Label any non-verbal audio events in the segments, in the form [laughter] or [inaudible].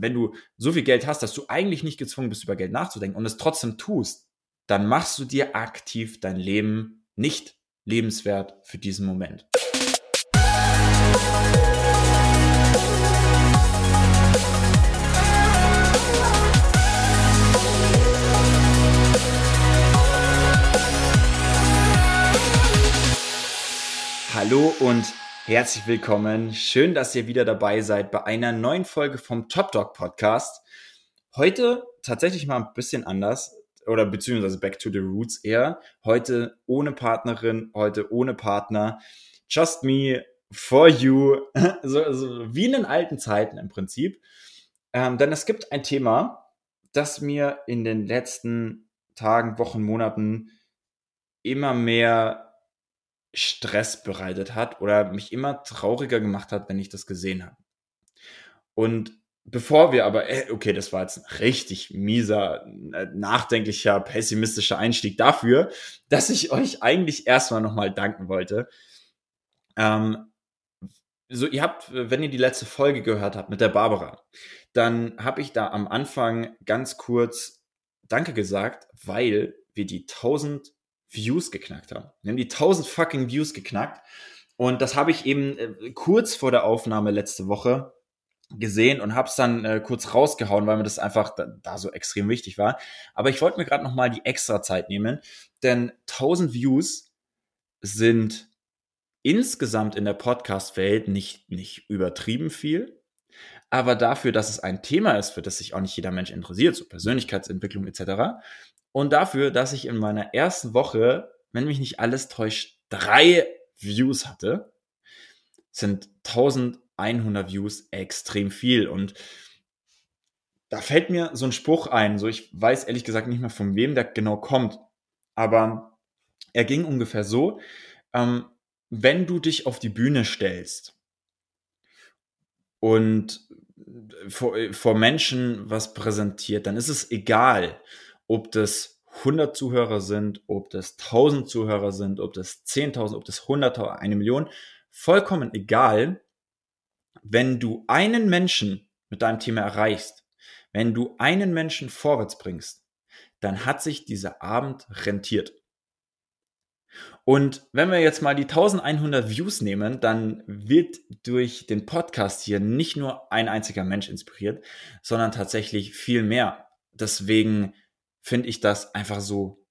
wenn du so viel Geld hast, dass du eigentlich nicht gezwungen bist, über Geld nachzudenken und es trotzdem tust, dann machst du dir aktiv dein Leben nicht lebenswert für diesen Moment. Hallo und herzlich willkommen. Schön, dass ihr wieder dabei seid bei einer neuen Folge vom Top Dog Podcast. Heute tatsächlich mal ein bisschen anders oder beziehungsweise back to the roots eher. Heute ohne Partnerin, heute ohne Partner. Just me for you. [laughs] so, so wie in den alten Zeiten im Prinzip. Ähm, denn es gibt ein Thema, das mir in den letzten Tagen, Wochen, Monaten immer mehr Stress bereitet hat oder mich immer trauriger gemacht hat, wenn ich das gesehen habe. Und bevor wir aber, äh, okay, das war jetzt ein richtig mieser, äh, nachdenklicher, pessimistischer Einstieg dafür, dass ich euch eigentlich erstmal nochmal danken wollte. Ähm, so, ihr habt, wenn ihr die letzte Folge gehört habt mit der Barbara, dann habe ich da am Anfang ganz kurz Danke gesagt, weil wir die 1000 Views geknackt haben. Wir haben die 1000 fucking Views geknackt. Und das habe ich eben äh, kurz vor der Aufnahme letzte Woche gesehen und habe es dann äh, kurz rausgehauen, weil mir das einfach da, da so extrem wichtig war. Aber ich wollte mir gerade noch mal die extra Zeit nehmen, denn 1000 Views sind insgesamt in der Podcast-Welt nicht, nicht übertrieben viel, aber dafür, dass es ein Thema ist, für das sich auch nicht jeder Mensch interessiert, so Persönlichkeitsentwicklung etc., und dafür, dass ich in meiner ersten Woche, wenn mich nicht alles täuscht, drei Views hatte, sind 1100 Views extrem viel. Und da fällt mir so ein Spruch ein, so ich weiß ehrlich gesagt nicht mehr von wem der genau kommt, aber er ging ungefähr so, ähm, wenn du dich auf die Bühne stellst und vor, vor Menschen was präsentiert, dann ist es egal, ob das 100 Zuhörer sind, ob das 1000 Zuhörer sind, ob das 10.000, ob das 100.000, eine Million, vollkommen egal, wenn du einen Menschen mit deinem Thema erreichst, wenn du einen Menschen vorwärts bringst, dann hat sich dieser Abend rentiert. Und wenn wir jetzt mal die 1100 Views nehmen, dann wird durch den Podcast hier nicht nur ein einziger Mensch inspiriert, sondern tatsächlich viel mehr. Deswegen finde ich das einfach so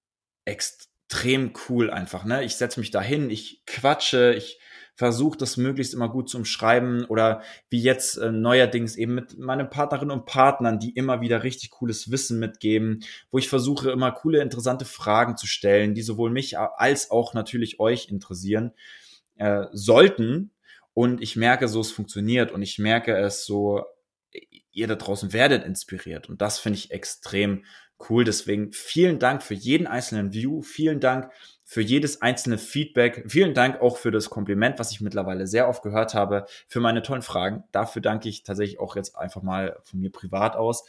extrem cool einfach. Ne? Ich setze mich da hin, ich quatsche, ich versuche das möglichst immer gut zu umschreiben oder wie jetzt äh, neuerdings eben mit meinen Partnerinnen und Partnern, die immer wieder richtig cooles Wissen mitgeben, wo ich versuche immer coole, interessante Fragen zu stellen, die sowohl mich als auch natürlich euch interessieren äh, sollten. Und ich merke so, es funktioniert und ich merke es so, ihr da draußen werdet inspiriert. Und das finde ich extrem cool. Deswegen vielen Dank für jeden einzelnen View. Vielen Dank für jedes einzelne Feedback. Vielen Dank auch für das Kompliment, was ich mittlerweile sehr oft gehört habe, für meine tollen Fragen. Dafür danke ich tatsächlich auch jetzt einfach mal von mir privat aus.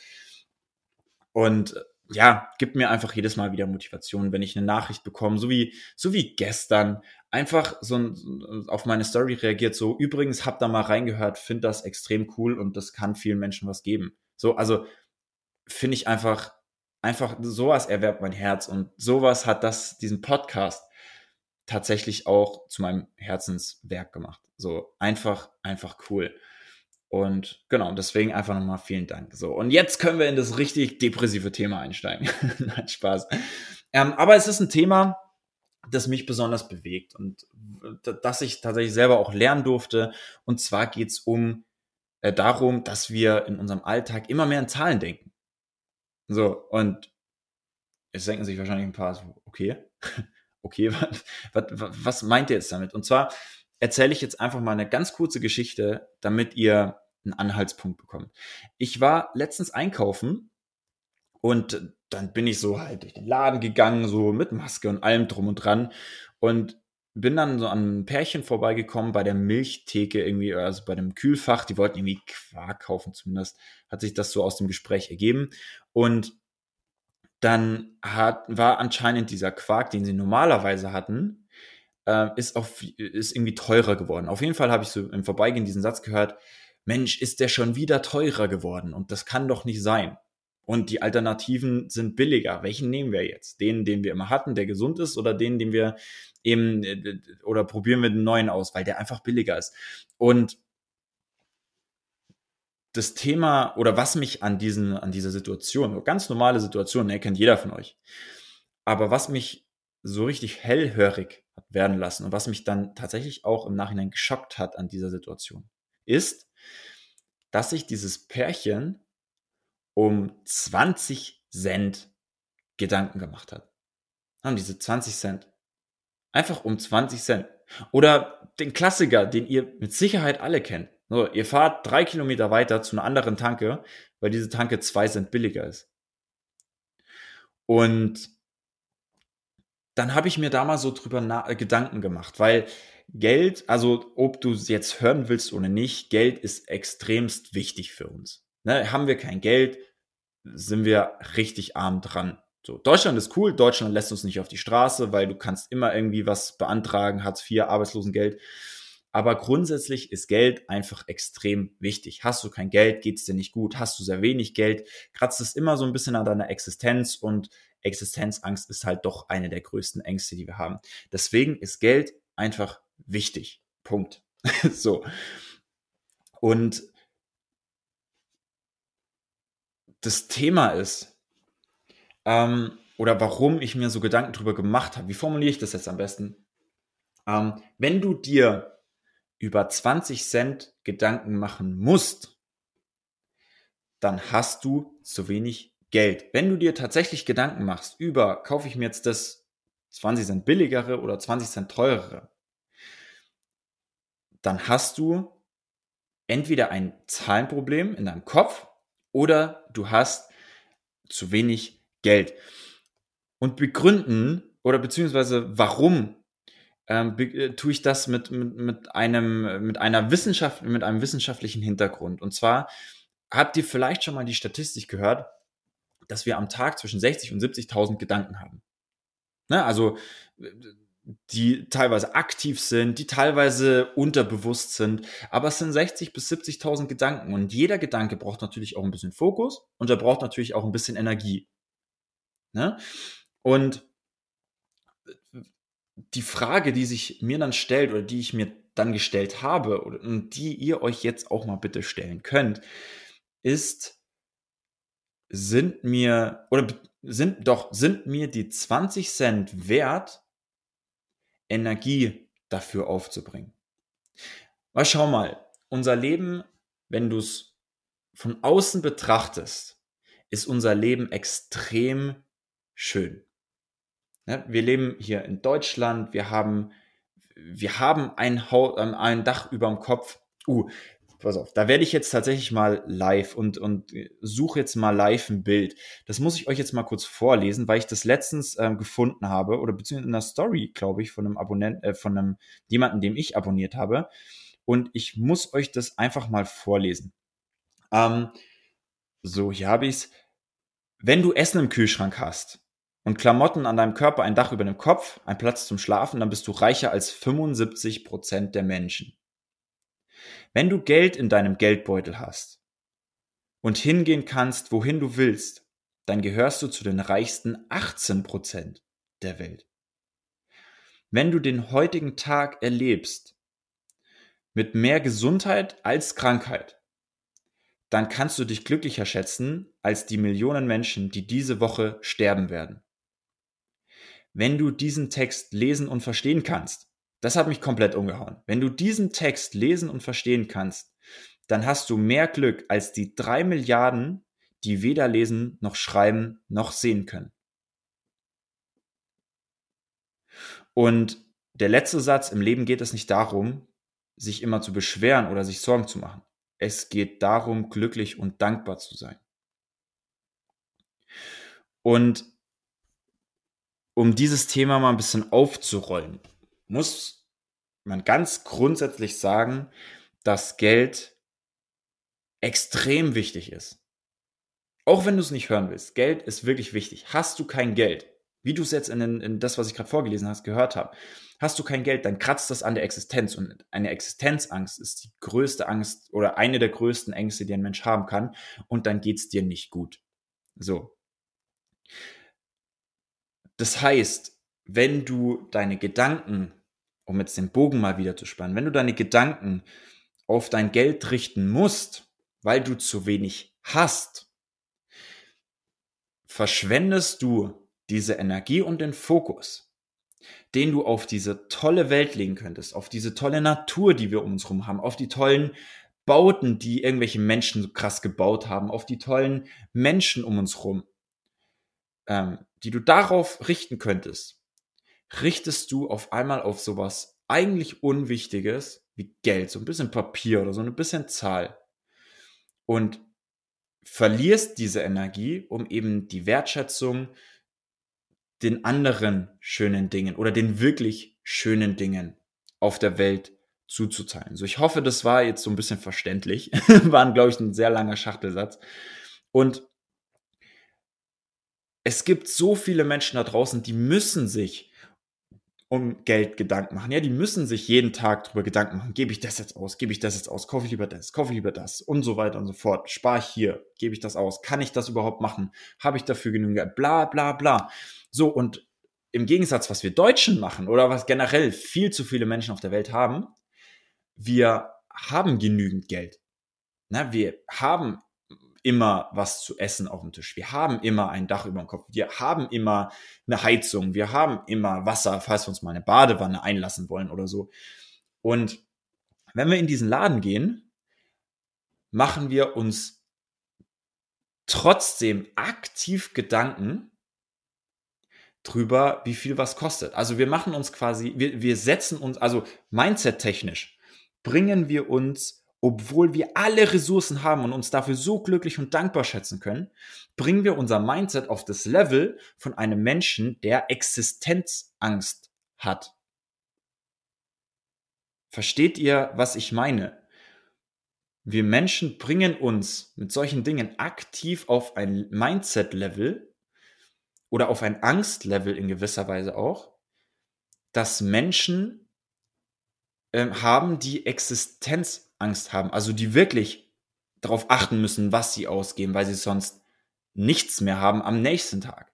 Und ja, gibt mir einfach jedes Mal wieder Motivation, wenn ich eine Nachricht bekomme, so wie, so wie gestern, einfach so ein, auf meine Story reagiert, so, übrigens, habt da mal reingehört, finde das extrem cool und das kann vielen Menschen was geben. So, also, finde ich einfach einfach sowas erwerbt mein Herz und sowas hat das, diesen Podcast tatsächlich auch zu meinem Herzenswerk gemacht. So einfach, einfach cool. Und genau, deswegen einfach nochmal vielen Dank. So, und jetzt können wir in das richtig depressive Thema einsteigen. [laughs] Nein, Spaß. Ähm, aber es ist ein Thema, das mich besonders bewegt und das ich tatsächlich selber auch lernen durfte. Und zwar geht es um äh, darum, dass wir in unserem Alltag immer mehr in Zahlen denken. So, und jetzt denken sich wahrscheinlich ein paar so, okay, [laughs] okay, [laughs] was, was, was meint ihr jetzt damit? Und zwar erzähle ich jetzt einfach mal eine ganz kurze Geschichte, damit ihr einen Anhaltspunkt bekommt. Ich war letztens einkaufen und dann bin ich so halt durch den Laden gegangen, so mit Maske und allem drum und dran und bin dann so an ein Pärchen vorbeigekommen bei der Milchtheke irgendwie, also bei dem Kühlfach. Die wollten irgendwie Quark kaufen, zumindest hat sich das so aus dem Gespräch ergeben. Und dann hat, war anscheinend dieser Quark, den sie normalerweise hatten, äh, ist, auf, ist irgendwie teurer geworden. Auf jeden Fall habe ich so im Vorbeigehen diesen Satz gehört, Mensch, ist der schon wieder teurer geworden und das kann doch nicht sein. Und die Alternativen sind billiger. Welchen nehmen wir jetzt? Den, den wir immer hatten, der gesund ist, oder den, den wir eben, äh, oder probieren wir den neuen aus, weil der einfach billiger ist. Und das Thema oder was mich an diesen, an dieser Situation, ganz normale Situation, ne, kennt jeder von euch. Aber was mich so richtig hellhörig hat werden lassen und was mich dann tatsächlich auch im Nachhinein geschockt hat an dieser Situation, ist, dass sich dieses Pärchen um 20 Cent Gedanken gemacht hat. Haben diese 20 Cent. Einfach um 20 Cent. Oder den Klassiker, den ihr mit Sicherheit alle kennt. So, ihr fahrt drei Kilometer weiter zu einer anderen Tanke, weil diese Tanke zwei Cent billiger ist. Und dann habe ich mir da mal so drüber Gedanken gemacht, weil Geld, also ob du es jetzt hören willst oder nicht, Geld ist extremst wichtig für uns. Ne, haben wir kein Geld, sind wir richtig arm dran. So, Deutschland ist cool, Deutschland lässt uns nicht auf die Straße, weil du kannst immer irgendwie was beantragen, Hartz IV, Arbeitslosengeld. Aber grundsätzlich ist Geld einfach extrem wichtig. Hast du kein Geld, geht's dir nicht gut. Hast du sehr wenig Geld, kratzt es immer so ein bisschen an deiner Existenz und Existenzangst ist halt doch eine der größten Ängste, die wir haben. Deswegen ist Geld einfach wichtig. Punkt. [laughs] so. Und das Thema ist, ähm, oder warum ich mir so Gedanken drüber gemacht habe, wie formuliere ich das jetzt am besten? Ähm, wenn du dir über 20 Cent Gedanken machen musst, dann hast du zu wenig Geld. Wenn du dir tatsächlich Gedanken machst über, kaufe ich mir jetzt das 20 Cent billigere oder 20 Cent teurere, dann hast du entweder ein Zahlenproblem in deinem Kopf oder du hast zu wenig Geld. Und begründen oder beziehungsweise warum ähm, äh, tue ich das mit, mit, mit, einem, mit einer Wissenschaft, mit einem wissenschaftlichen Hintergrund. Und zwar habt ihr vielleicht schon mal die Statistik gehört, dass wir am Tag zwischen 60 und 70.000 Gedanken haben. Ne? Also die teilweise aktiv sind, die teilweise unterbewusst sind, aber es sind 60 bis 70.000 Gedanken und jeder Gedanke braucht natürlich auch ein bisschen Fokus und er braucht natürlich auch ein bisschen Energie. Ne? Und die Frage, die sich mir dann stellt oder die ich mir dann gestellt habe und die ihr euch jetzt auch mal bitte stellen könnt, ist, sind mir, oder sind doch, sind mir die 20 Cent wert, Energie dafür aufzubringen? Weil schau mal, unser Leben, wenn du es von außen betrachtest, ist unser Leben extrem schön. Ne? Wir leben hier in Deutschland, wir haben, wir haben ein, Haus, ein Dach über dem Kopf. Uh, pass auf, da werde ich jetzt tatsächlich mal live und, und suche jetzt mal live ein Bild. Das muss ich euch jetzt mal kurz vorlesen, weil ich das letztens ähm, gefunden habe oder beziehungsweise in einer Story, glaube ich, von einem Abonnent, äh, von einem jemanden, dem ich abonniert habe. Und ich muss euch das einfach mal vorlesen. Ähm, so, hier habe ich es. Wenn du Essen im Kühlschrank hast, und Klamotten an deinem Körper, ein Dach über dem Kopf, ein Platz zum Schlafen, dann bist du reicher als 75 Prozent der Menschen. Wenn du Geld in deinem Geldbeutel hast und hingehen kannst, wohin du willst, dann gehörst du zu den reichsten 18 Prozent der Welt. Wenn du den heutigen Tag erlebst mit mehr Gesundheit als Krankheit, dann kannst du dich glücklicher schätzen als die Millionen Menschen, die diese Woche sterben werden wenn du diesen Text lesen und verstehen kannst, das hat mich komplett umgehauen. Wenn du diesen Text lesen und verstehen kannst, dann hast du mehr Glück als die drei Milliarden, die weder lesen noch schreiben noch sehen können. Und der letzte Satz, im Leben geht es nicht darum, sich immer zu beschweren oder sich Sorgen zu machen. Es geht darum, glücklich und dankbar zu sein. Und um dieses Thema mal ein bisschen aufzurollen, muss man ganz grundsätzlich sagen, dass Geld extrem wichtig ist. Auch wenn du es nicht hören willst, Geld ist wirklich wichtig. Hast du kein Geld, wie du es jetzt in, in das, was ich gerade vorgelesen hast, gehört habe, hast du kein Geld, dann kratzt das an der Existenz. Und eine Existenzangst ist die größte Angst oder eine der größten Ängste, die ein Mensch haben kann. Und dann geht's dir nicht gut. So. Das heißt, wenn du deine Gedanken, um jetzt den Bogen mal wieder zu spannen, wenn du deine Gedanken auf dein Geld richten musst, weil du zu wenig hast, verschwendest du diese Energie und den Fokus, den du auf diese tolle Welt legen könntest, auf diese tolle Natur, die wir um uns herum haben, auf die tollen Bauten, die irgendwelche Menschen so krass gebaut haben, auf die tollen Menschen um uns herum, ähm, die du darauf richten könntest, richtest du auf einmal auf sowas eigentlich Unwichtiges wie Geld, so ein bisschen Papier oder so ein bisschen Zahl. Und verlierst diese Energie, um eben die Wertschätzung den anderen schönen Dingen oder den wirklich schönen Dingen auf der Welt zuzuteilen. So, ich hoffe, das war jetzt so ein bisschen verständlich. [laughs] war, glaube ich, ein sehr langer Schachtelsatz. Und es gibt so viele Menschen da draußen, die müssen sich um Geld Gedanken machen. Ja, die müssen sich jeden Tag darüber Gedanken machen. Gebe ich das jetzt aus? Gebe ich das jetzt aus? Kaufe ich lieber das? Kaufe ich lieber das? Und so weiter und so fort. Spare ich hier? Gebe ich das aus? Kann ich das überhaupt machen? Habe ich dafür genügend Geld? Bla, bla, bla. So, und im Gegensatz, was wir Deutschen machen oder was generell viel zu viele Menschen auf der Welt haben, wir haben genügend Geld. Na, wir haben immer was zu essen auf dem Tisch. Wir haben immer ein Dach über dem Kopf. Wir haben immer eine Heizung. Wir haben immer Wasser, falls wir uns mal eine Badewanne einlassen wollen oder so. Und wenn wir in diesen Laden gehen, machen wir uns trotzdem aktiv Gedanken drüber, wie viel was kostet. Also wir machen uns quasi, wir, wir setzen uns, also mindset-technisch, bringen wir uns obwohl wir alle Ressourcen haben und uns dafür so glücklich und dankbar schätzen können, bringen wir unser Mindset auf das Level von einem Menschen, der Existenzangst hat. Versteht ihr, was ich meine? Wir Menschen bringen uns mit solchen Dingen aktiv auf ein Mindset-Level oder auf ein Angst-Level in gewisser Weise auch, dass Menschen äh, haben, die Existenz Angst haben, also die wirklich darauf achten müssen, was sie ausgeben, weil sie sonst nichts mehr haben am nächsten Tag.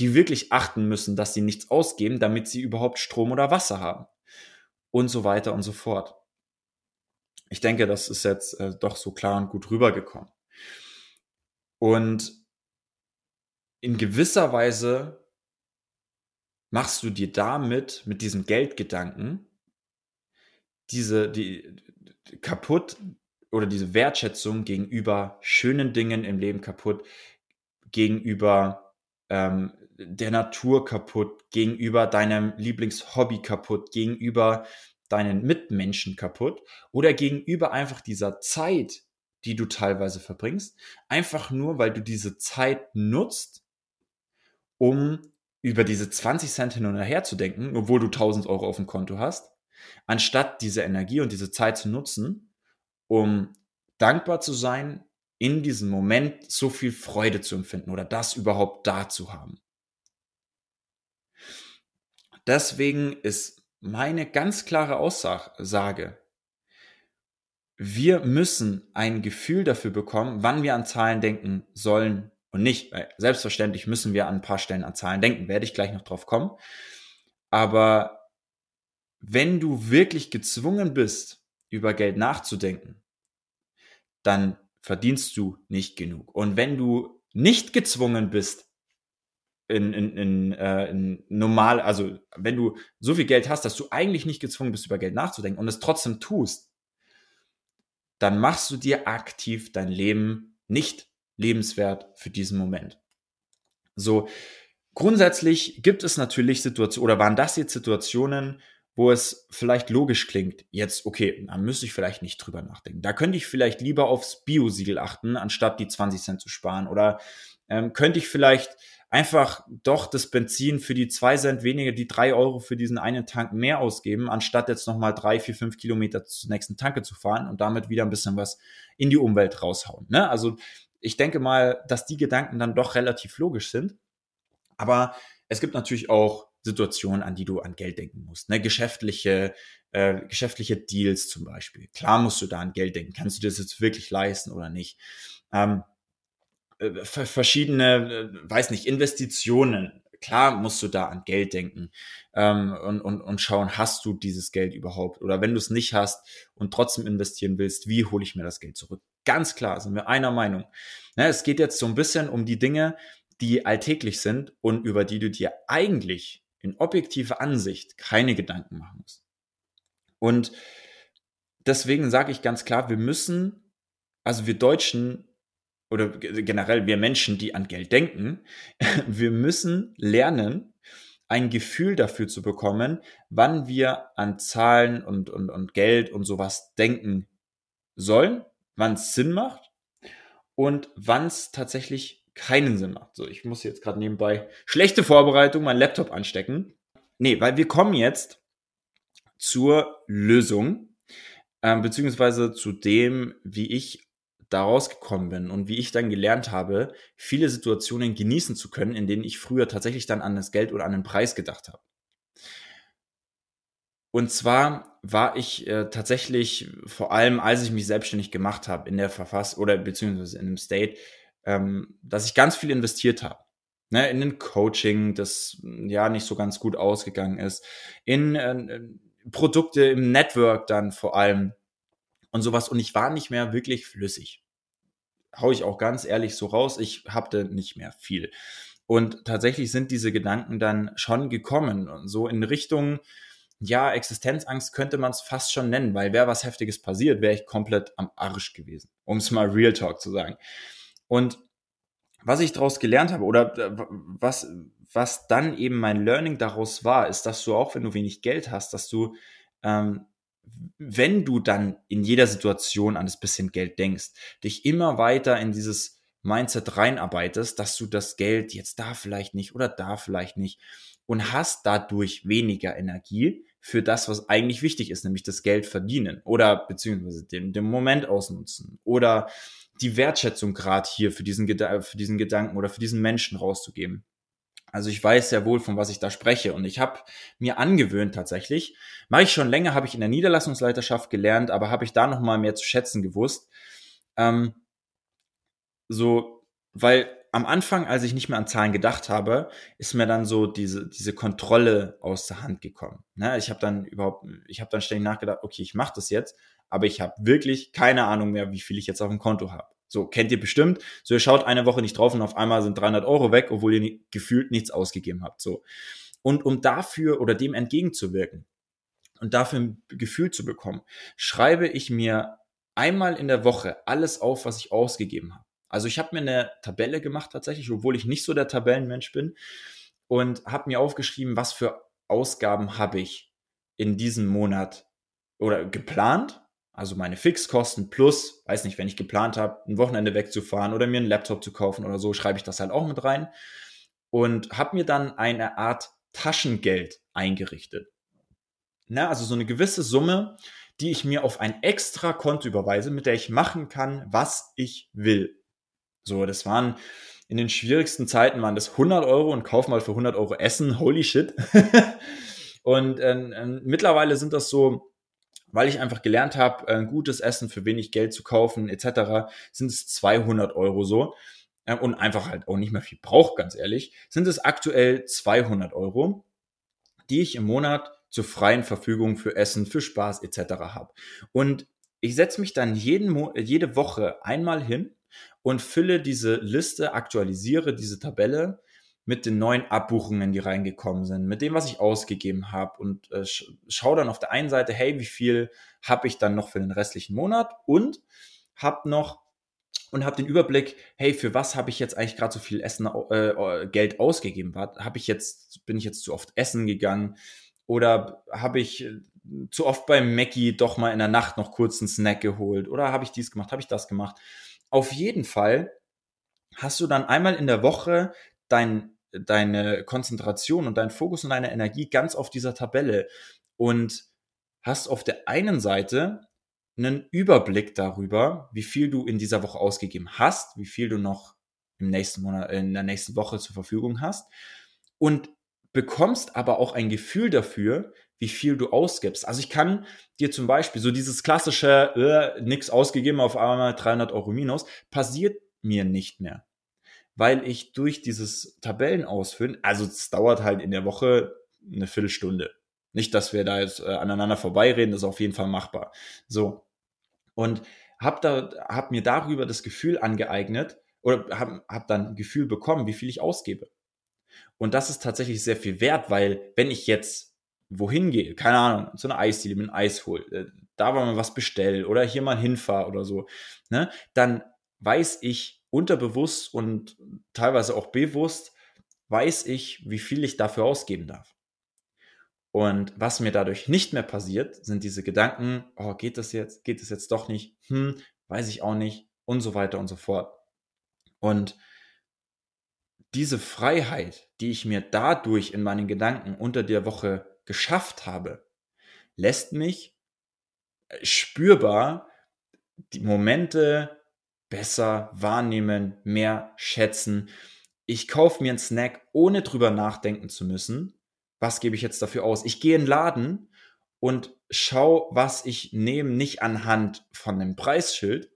Die wirklich achten müssen, dass sie nichts ausgeben, damit sie überhaupt Strom oder Wasser haben. Und so weiter und so fort. Ich denke, das ist jetzt äh, doch so klar und gut rübergekommen. Und in gewisser Weise machst du dir damit, mit diesem Geldgedanken, diese, die, kaputt oder diese Wertschätzung gegenüber schönen Dingen im Leben kaputt, gegenüber ähm, der Natur kaputt, gegenüber deinem Lieblingshobby kaputt, gegenüber deinen Mitmenschen kaputt oder gegenüber einfach dieser Zeit, die du teilweise verbringst, einfach nur, weil du diese Zeit nutzt, um über diese 20 Cent hin und her zu denken, obwohl du 1000 Euro auf dem Konto hast anstatt diese Energie und diese Zeit zu nutzen, um dankbar zu sein, in diesem Moment so viel Freude zu empfinden oder das überhaupt da zu haben. Deswegen ist meine ganz klare Aussage, wir müssen ein Gefühl dafür bekommen, wann wir an Zahlen denken sollen und nicht. Selbstverständlich müssen wir an ein paar Stellen an Zahlen denken, werde ich gleich noch drauf kommen. Aber wenn du wirklich gezwungen bist, über Geld nachzudenken, dann verdienst du nicht genug. Und wenn du nicht gezwungen bist, in, in, in, äh, in normal, also wenn du so viel Geld hast, dass du eigentlich nicht gezwungen bist, über Geld nachzudenken und es trotzdem tust, dann machst du dir aktiv dein Leben nicht lebenswert für diesen Moment. So, grundsätzlich gibt es natürlich Situationen, oder waren das jetzt Situationen, wo es vielleicht logisch klingt, jetzt, okay, da müsste ich vielleicht nicht drüber nachdenken. Da könnte ich vielleicht lieber aufs Bio-Siegel achten, anstatt die 20 Cent zu sparen. Oder ähm, könnte ich vielleicht einfach doch das Benzin für die 2 Cent weniger, die 3 Euro für diesen einen Tank mehr ausgeben, anstatt jetzt nochmal 3, 4, 5 Kilometer zur nächsten Tanke zu fahren und damit wieder ein bisschen was in die Umwelt raushauen. Ne? Also ich denke mal, dass die Gedanken dann doch relativ logisch sind. Aber es gibt natürlich auch Situationen, an die du an Geld denken musst. Ne? Geschäftliche, äh, geschäftliche Deals zum Beispiel. Klar musst du da an Geld denken. Kannst du das jetzt wirklich leisten oder nicht? Ähm, äh, verschiedene, äh, weiß nicht, Investitionen. Klar musst du da an Geld denken ähm, und, und, und schauen, hast du dieses Geld überhaupt? Oder wenn du es nicht hast und trotzdem investieren willst, wie hole ich mir das Geld zurück? Ganz klar, sind wir einer Meinung. Ne, es geht jetzt so ein bisschen um die Dinge, die alltäglich sind und über die du dir eigentlich in objektiver Ansicht keine Gedanken machen musst. Und deswegen sage ich ganz klar, wir müssen, also wir Deutschen oder generell wir Menschen, die an Geld denken, [laughs] wir müssen lernen, ein Gefühl dafür zu bekommen, wann wir an Zahlen und, und, und Geld und sowas denken sollen, wann es Sinn macht und wann es tatsächlich keinen Sinn macht. So, ich muss jetzt gerade nebenbei schlechte Vorbereitung, mein Laptop anstecken. Nee, weil wir kommen jetzt zur Lösung, ähm, beziehungsweise zu dem, wie ich da rausgekommen bin und wie ich dann gelernt habe, viele Situationen genießen zu können, in denen ich früher tatsächlich dann an das Geld oder an den Preis gedacht habe. Und zwar war ich äh, tatsächlich vor allem, als ich mich selbstständig gemacht habe in der Verfass oder beziehungsweise in einem State, ähm, dass ich ganz viel investiert habe. Ne, in ein Coaching, das ja nicht so ganz gut ausgegangen ist, in äh, Produkte im Network dann vor allem und sowas. Und ich war nicht mehr wirklich flüssig. Hau ich auch ganz ehrlich so raus, ich hatte nicht mehr viel. Und tatsächlich sind diese Gedanken dann schon gekommen, so in Richtung, ja, Existenzangst könnte man es fast schon nennen, weil wäre was Heftiges passiert, wäre ich komplett am Arsch gewesen, um es mal Real Talk zu sagen. Und was ich daraus gelernt habe oder äh, was, was dann eben mein Learning daraus war, ist, dass du auch, wenn du wenig Geld hast, dass du, ähm, wenn du dann in jeder Situation an das bisschen Geld denkst, dich immer weiter in dieses Mindset reinarbeitest, dass du das Geld jetzt da vielleicht nicht oder da vielleicht nicht und hast dadurch weniger Energie für das, was eigentlich wichtig ist, nämlich das Geld verdienen oder beziehungsweise den, den Moment ausnutzen oder die Wertschätzung gerade hier für diesen, für diesen Gedanken oder für diesen Menschen rauszugeben. Also ich weiß sehr wohl, von was ich da spreche. Und ich habe mir angewöhnt tatsächlich, mache ich schon länger, habe ich in der Niederlassungsleiterschaft gelernt, aber habe ich da nochmal mehr zu schätzen gewusst. Ähm, so, weil am Anfang, als ich nicht mehr an Zahlen gedacht habe, ist mir dann so diese, diese Kontrolle aus der Hand gekommen. Ne? Ich habe dann überhaupt, ich habe dann ständig nachgedacht, okay, ich mache das jetzt, aber ich habe wirklich keine Ahnung mehr, wie viel ich jetzt auf dem Konto habe. So, kennt ihr bestimmt. So, ihr schaut eine Woche nicht drauf und auf einmal sind 300 Euro weg, obwohl ihr nie, gefühlt nichts ausgegeben habt. So. Und um dafür oder dem entgegenzuwirken und dafür ein Gefühl zu bekommen, schreibe ich mir einmal in der Woche alles auf, was ich ausgegeben habe. Also ich habe mir eine Tabelle gemacht tatsächlich, obwohl ich nicht so der Tabellenmensch bin und habe mir aufgeschrieben, was für Ausgaben habe ich in diesem Monat oder geplant also meine Fixkosten plus, weiß nicht, wenn ich geplant habe, ein Wochenende wegzufahren oder mir einen Laptop zu kaufen oder so, schreibe ich das halt auch mit rein und habe mir dann eine Art Taschengeld eingerichtet. Na, also so eine gewisse Summe, die ich mir auf ein extra Konto überweise, mit der ich machen kann, was ich will. So, das waren in den schwierigsten Zeiten waren das 100 Euro und kauf mal für 100 Euro Essen, holy shit. [laughs] und äh, äh, mittlerweile sind das so weil ich einfach gelernt habe, ein gutes Essen für wenig Geld zu kaufen etc., sind es 200 Euro so und einfach halt auch nicht mehr viel braucht, ganz ehrlich, sind es aktuell 200 Euro, die ich im Monat zur freien Verfügung für Essen, für Spaß etc. habe. Und ich setze mich dann jeden Mo jede Woche einmal hin und fülle diese Liste, aktualisiere diese Tabelle mit den neuen Abbuchungen, die reingekommen sind, mit dem, was ich ausgegeben habe und äh, schaue dann auf der einen Seite, hey, wie viel habe ich dann noch für den restlichen Monat und habe noch und habe den Überblick, hey, für was habe ich jetzt eigentlich gerade so viel Essen äh Geld ausgegeben? Habe ich jetzt bin ich jetzt zu oft essen gegangen oder habe ich äh, zu oft beim Mackie doch mal in der Nacht noch kurz einen Snack geholt oder habe ich dies gemacht, habe ich das gemacht? Auf jeden Fall hast du dann einmal in der Woche dein deine Konzentration und dein Fokus und deine Energie ganz auf dieser Tabelle und hast auf der einen Seite einen Überblick darüber, wie viel du in dieser Woche ausgegeben hast, wie viel du noch im nächsten Monat, in der nächsten Woche zur Verfügung hast und bekommst aber auch ein Gefühl dafür, wie viel du ausgibst. Also ich kann dir zum Beispiel so dieses klassische, äh, nix ausgegeben, auf einmal 300 Euro minus, passiert mir nicht mehr. Weil ich durch dieses Tabellen ausfüllen, also es dauert halt in der Woche eine Viertelstunde. Nicht, dass wir da jetzt äh, aneinander vorbeireden, das ist auf jeden Fall machbar. So. Und hab da, hab mir darüber das Gefühl angeeignet oder hab, hab dann ein Gefühl bekommen, wie viel ich ausgebe. Und das ist tatsächlich sehr viel wert, weil wenn ich jetzt wohin gehe, keine Ahnung, zu einer Eisdiele, mit einem Eis hol, äh, da mal was bestell oder hier mal hinfahr oder so, ne, dann weiß ich unterbewusst und teilweise auch bewusst, weiß ich, wie viel ich dafür ausgeben darf. Und was mir dadurch nicht mehr passiert, sind diese Gedanken, oh, geht das jetzt, geht das jetzt doch nicht, hm, weiß ich auch nicht und so weiter und so fort. Und diese Freiheit, die ich mir dadurch in meinen Gedanken unter der Woche geschafft habe, lässt mich spürbar die Momente besser wahrnehmen, mehr schätzen. Ich kaufe mir einen Snack, ohne drüber nachdenken zu müssen. Was gebe ich jetzt dafür aus? Ich gehe in den Laden und schau, was ich nehme, nicht anhand von einem Preisschild,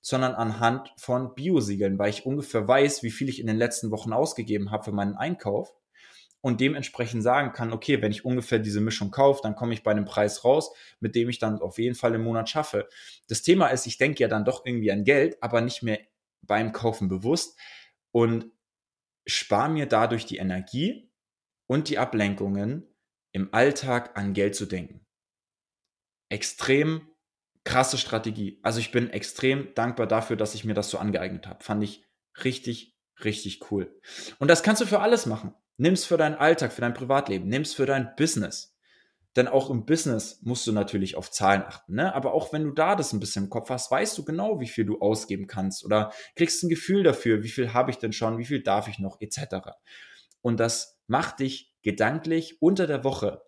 sondern anhand von Biosiegeln, weil ich ungefähr weiß, wie viel ich in den letzten Wochen ausgegeben habe für meinen Einkauf und dementsprechend sagen kann, okay, wenn ich ungefähr diese Mischung kaufe, dann komme ich bei einem Preis raus, mit dem ich dann auf jeden Fall im Monat schaffe. Das Thema ist, ich denke ja dann doch irgendwie an Geld, aber nicht mehr beim Kaufen bewusst und spare mir dadurch die Energie und die Ablenkungen, im Alltag an Geld zu denken. Extrem krasse Strategie. Also ich bin extrem dankbar dafür, dass ich mir das so angeeignet habe. Fand ich richtig, richtig cool. Und das kannst du für alles machen. Nimm's für deinen Alltag, für dein Privatleben, nimm's für dein Business. Denn auch im Business musst du natürlich auf Zahlen achten. Ne? Aber auch wenn du da das ein bisschen im Kopf hast, weißt du genau, wie viel du ausgeben kannst oder kriegst ein Gefühl dafür, wie viel habe ich denn schon, wie viel darf ich noch, etc. Und das macht dich gedanklich unter der Woche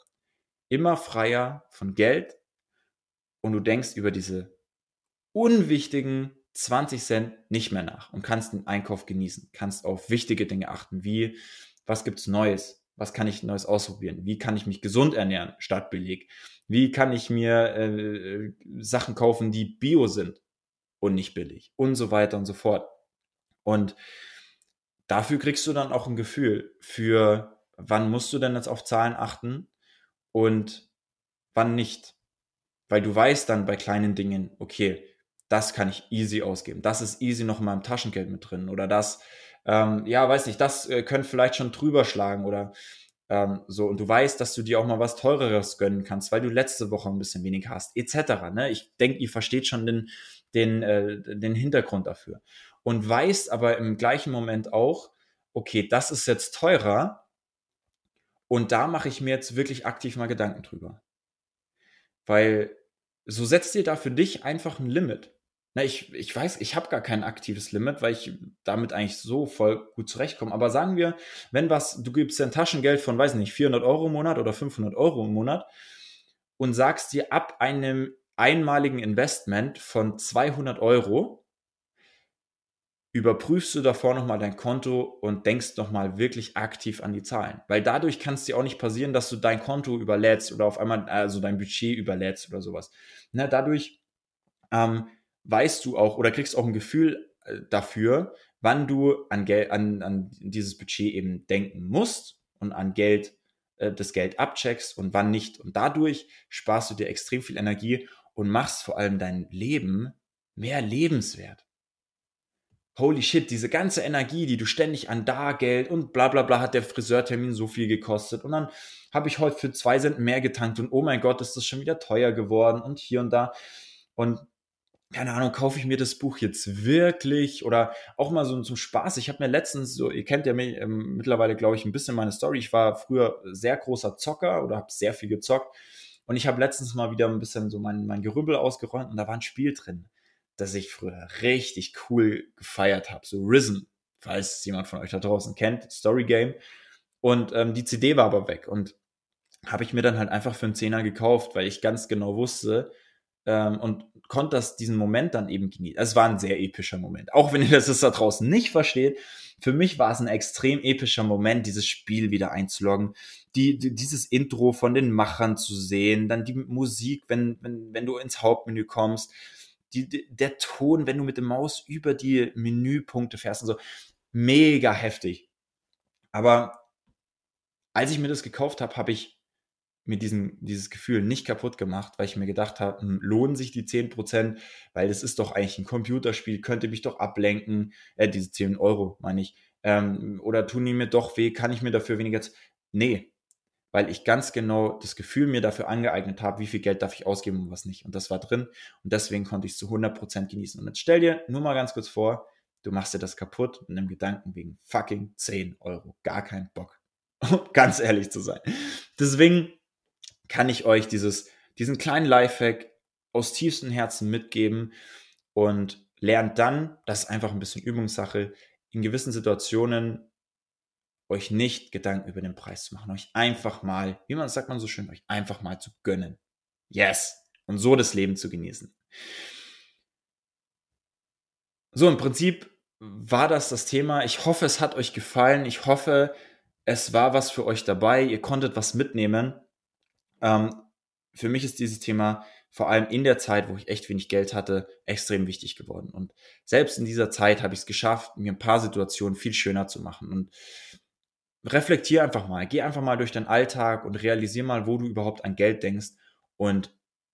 immer freier von Geld und du denkst über diese unwichtigen 20 Cent nicht mehr nach und kannst den Einkauf genießen, kannst auf wichtige Dinge achten, wie was gibt's Neues? Was kann ich Neues ausprobieren? Wie kann ich mich gesund ernähren statt billig? Wie kann ich mir äh, Sachen kaufen, die bio sind und nicht billig? Und so weiter und so fort. Und dafür kriegst du dann auch ein Gefühl für, wann musst du denn jetzt auf Zahlen achten und wann nicht. Weil du weißt dann bei kleinen Dingen, okay, das kann ich easy ausgeben. Das ist easy noch in meinem Taschengeld mit drin. Oder das ähm, ja, weiß nicht, das äh, könnte vielleicht schon drüber schlagen oder ähm, so. Und du weißt, dass du dir auch mal was teureres gönnen kannst, weil du letzte Woche ein bisschen weniger hast, etc. Ne? Ich denke, ihr versteht schon den, den, äh, den Hintergrund dafür. Und weißt aber im gleichen Moment auch, okay, das ist jetzt teurer und da mache ich mir jetzt wirklich aktiv mal Gedanken drüber. Weil so setzt dir da für dich einfach ein Limit. Na, ich, ich weiß, ich habe gar kein aktives Limit, weil ich damit eigentlich so voll gut zurechtkomme. Aber sagen wir, wenn was, du gibst ein Taschengeld von, weiß nicht, 400 Euro im Monat oder 500 Euro im Monat und sagst dir ab einem einmaligen Investment von 200 Euro, überprüfst du davor nochmal dein Konto und denkst nochmal wirklich aktiv an die Zahlen. Weil dadurch kann es dir auch nicht passieren, dass du dein Konto überlädst oder auf einmal, also dein Budget überlädst oder sowas. Na, dadurch ähm, weißt du auch oder kriegst auch ein Gefühl äh, dafür, wann du an, Geld, an, an dieses Budget eben denken musst und an Geld, äh, das Geld abcheckst und wann nicht. Und dadurch sparst du dir extrem viel Energie und machst vor allem dein Leben mehr lebenswert. Holy shit, diese ganze Energie, die du ständig an da Geld und bla bla bla hat der Friseurtermin so viel gekostet und dann habe ich heute für zwei Cent mehr getankt und oh mein Gott, ist das schon wieder teuer geworden und hier und da. Und keine Ahnung, kaufe ich mir das Buch jetzt wirklich oder auch mal so zum Spaß. Ich habe mir letztens so, ihr kennt ja mich, ähm, mittlerweile, glaube ich, ein bisschen meine Story. Ich war früher sehr großer Zocker oder habe sehr viel gezockt und ich habe letztens mal wieder ein bisschen so mein, mein Gerübel ausgeräumt und da war ein Spiel drin, das ich früher richtig cool gefeiert habe. So Risen, falls jemand von euch da draußen kennt, Story Game. Und ähm, die CD war aber weg und habe ich mir dann halt einfach für einen Zehner gekauft, weil ich ganz genau wusste, ähm, und konnte das diesen Moment dann eben genießen. Es war ein sehr epischer Moment. Auch wenn ihr das da draußen nicht versteht, für mich war es ein extrem epischer Moment, dieses Spiel wieder einzuloggen, die, die, dieses Intro von den Machern zu sehen, dann die Musik, wenn, wenn, wenn du ins Hauptmenü kommst, die, die, der Ton, wenn du mit der Maus über die Menüpunkte fährst und so. Mega heftig. Aber als ich mir das gekauft habe, habe ich mir diesen, dieses Gefühl nicht kaputt gemacht, weil ich mir gedacht habe, hm, lohnen sich die 10%, weil das ist doch eigentlich ein Computerspiel, könnte mich doch ablenken, äh, diese 10 Euro meine ich, ähm, oder tun die mir doch weh, kann ich mir dafür weniger... Nee, weil ich ganz genau das Gefühl mir dafür angeeignet habe, wie viel Geld darf ich ausgeben und was nicht. Und das war drin und deswegen konnte ich es zu 100% genießen. Und jetzt stell dir nur mal ganz kurz vor, du machst dir das kaputt mit einem Gedanken wegen fucking 10 Euro. Gar keinen Bock. [laughs] ganz ehrlich zu sein. Deswegen kann ich euch dieses, diesen kleinen Lifehack aus tiefstem Herzen mitgeben und lernt dann, das ist einfach ein bisschen Übungssache, in gewissen Situationen euch nicht Gedanken über den Preis zu machen, euch einfach mal, wie man sagt man so schön, euch einfach mal zu gönnen. Yes. Und so das Leben zu genießen. So, im Prinzip war das das Thema. Ich hoffe, es hat euch gefallen. Ich hoffe, es war was für euch dabei. Ihr konntet was mitnehmen. Ähm, für mich ist dieses Thema vor allem in der Zeit, wo ich echt wenig Geld hatte, extrem wichtig geworden. Und selbst in dieser Zeit habe ich es geschafft, mir ein paar Situationen viel schöner zu machen. Und reflektier einfach mal, geh einfach mal durch deinen Alltag und realisier mal, wo du überhaupt an Geld denkst und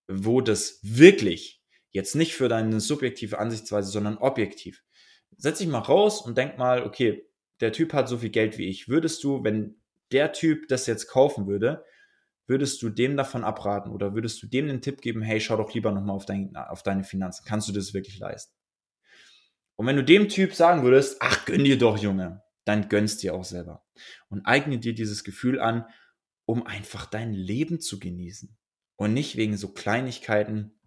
wo das wirklich jetzt nicht für deine subjektive Ansichtsweise, sondern objektiv. Setz dich mal raus und denk mal, okay, der Typ hat so viel Geld wie ich. Würdest du, wenn der Typ das jetzt kaufen würde, würdest du dem davon abraten oder würdest du dem den Tipp geben, hey, schau doch lieber nochmal auf, dein, auf deine Finanzen. Kannst du das wirklich leisten? Und wenn du dem Typ sagen würdest, ach, gönn dir doch, Junge, dann gönnst dir auch selber. Und eigne dir dieses Gefühl an, um einfach dein Leben zu genießen. Und nicht wegen so Kleinigkeiten,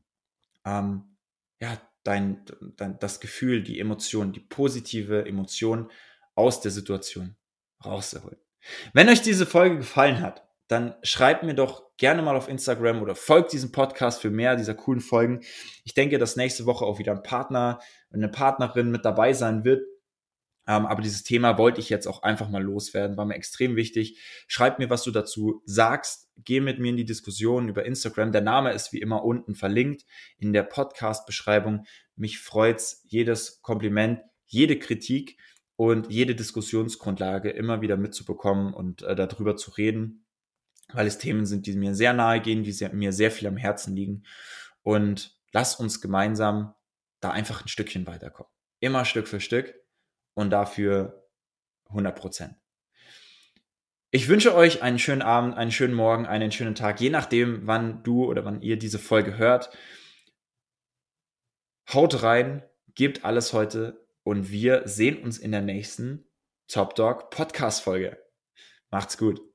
ähm, ja, dein, dein, das Gefühl, die Emotion, die positive Emotion aus der Situation rauszuholen. Wenn euch diese Folge gefallen hat, dann schreibt mir doch gerne mal auf Instagram oder folgt diesem Podcast für mehr dieser coolen Folgen. Ich denke, dass nächste Woche auch wieder ein Partner, eine Partnerin mit dabei sein wird, ähm, aber dieses Thema wollte ich jetzt auch einfach mal loswerden, war mir extrem wichtig. Schreib mir, was du dazu sagst. Geh mit mir in die Diskussion über Instagram. Der Name ist wie immer unten verlinkt in der Podcast-Beschreibung. Mich freut's jedes Kompliment, jede Kritik und jede Diskussionsgrundlage immer wieder mitzubekommen und äh, darüber zu reden, weil es Themen sind, die mir sehr nahe gehen, die sehr, mir sehr viel am Herzen liegen. Und lass uns gemeinsam da einfach ein Stückchen weiterkommen. Immer Stück für Stück und dafür 100 Prozent. Ich wünsche euch einen schönen Abend, einen schönen Morgen, einen schönen Tag, je nachdem, wann du oder wann ihr diese Folge hört. Haut rein, gebt alles heute und wir sehen uns in der nächsten Top Dog Podcast Folge. Macht's gut.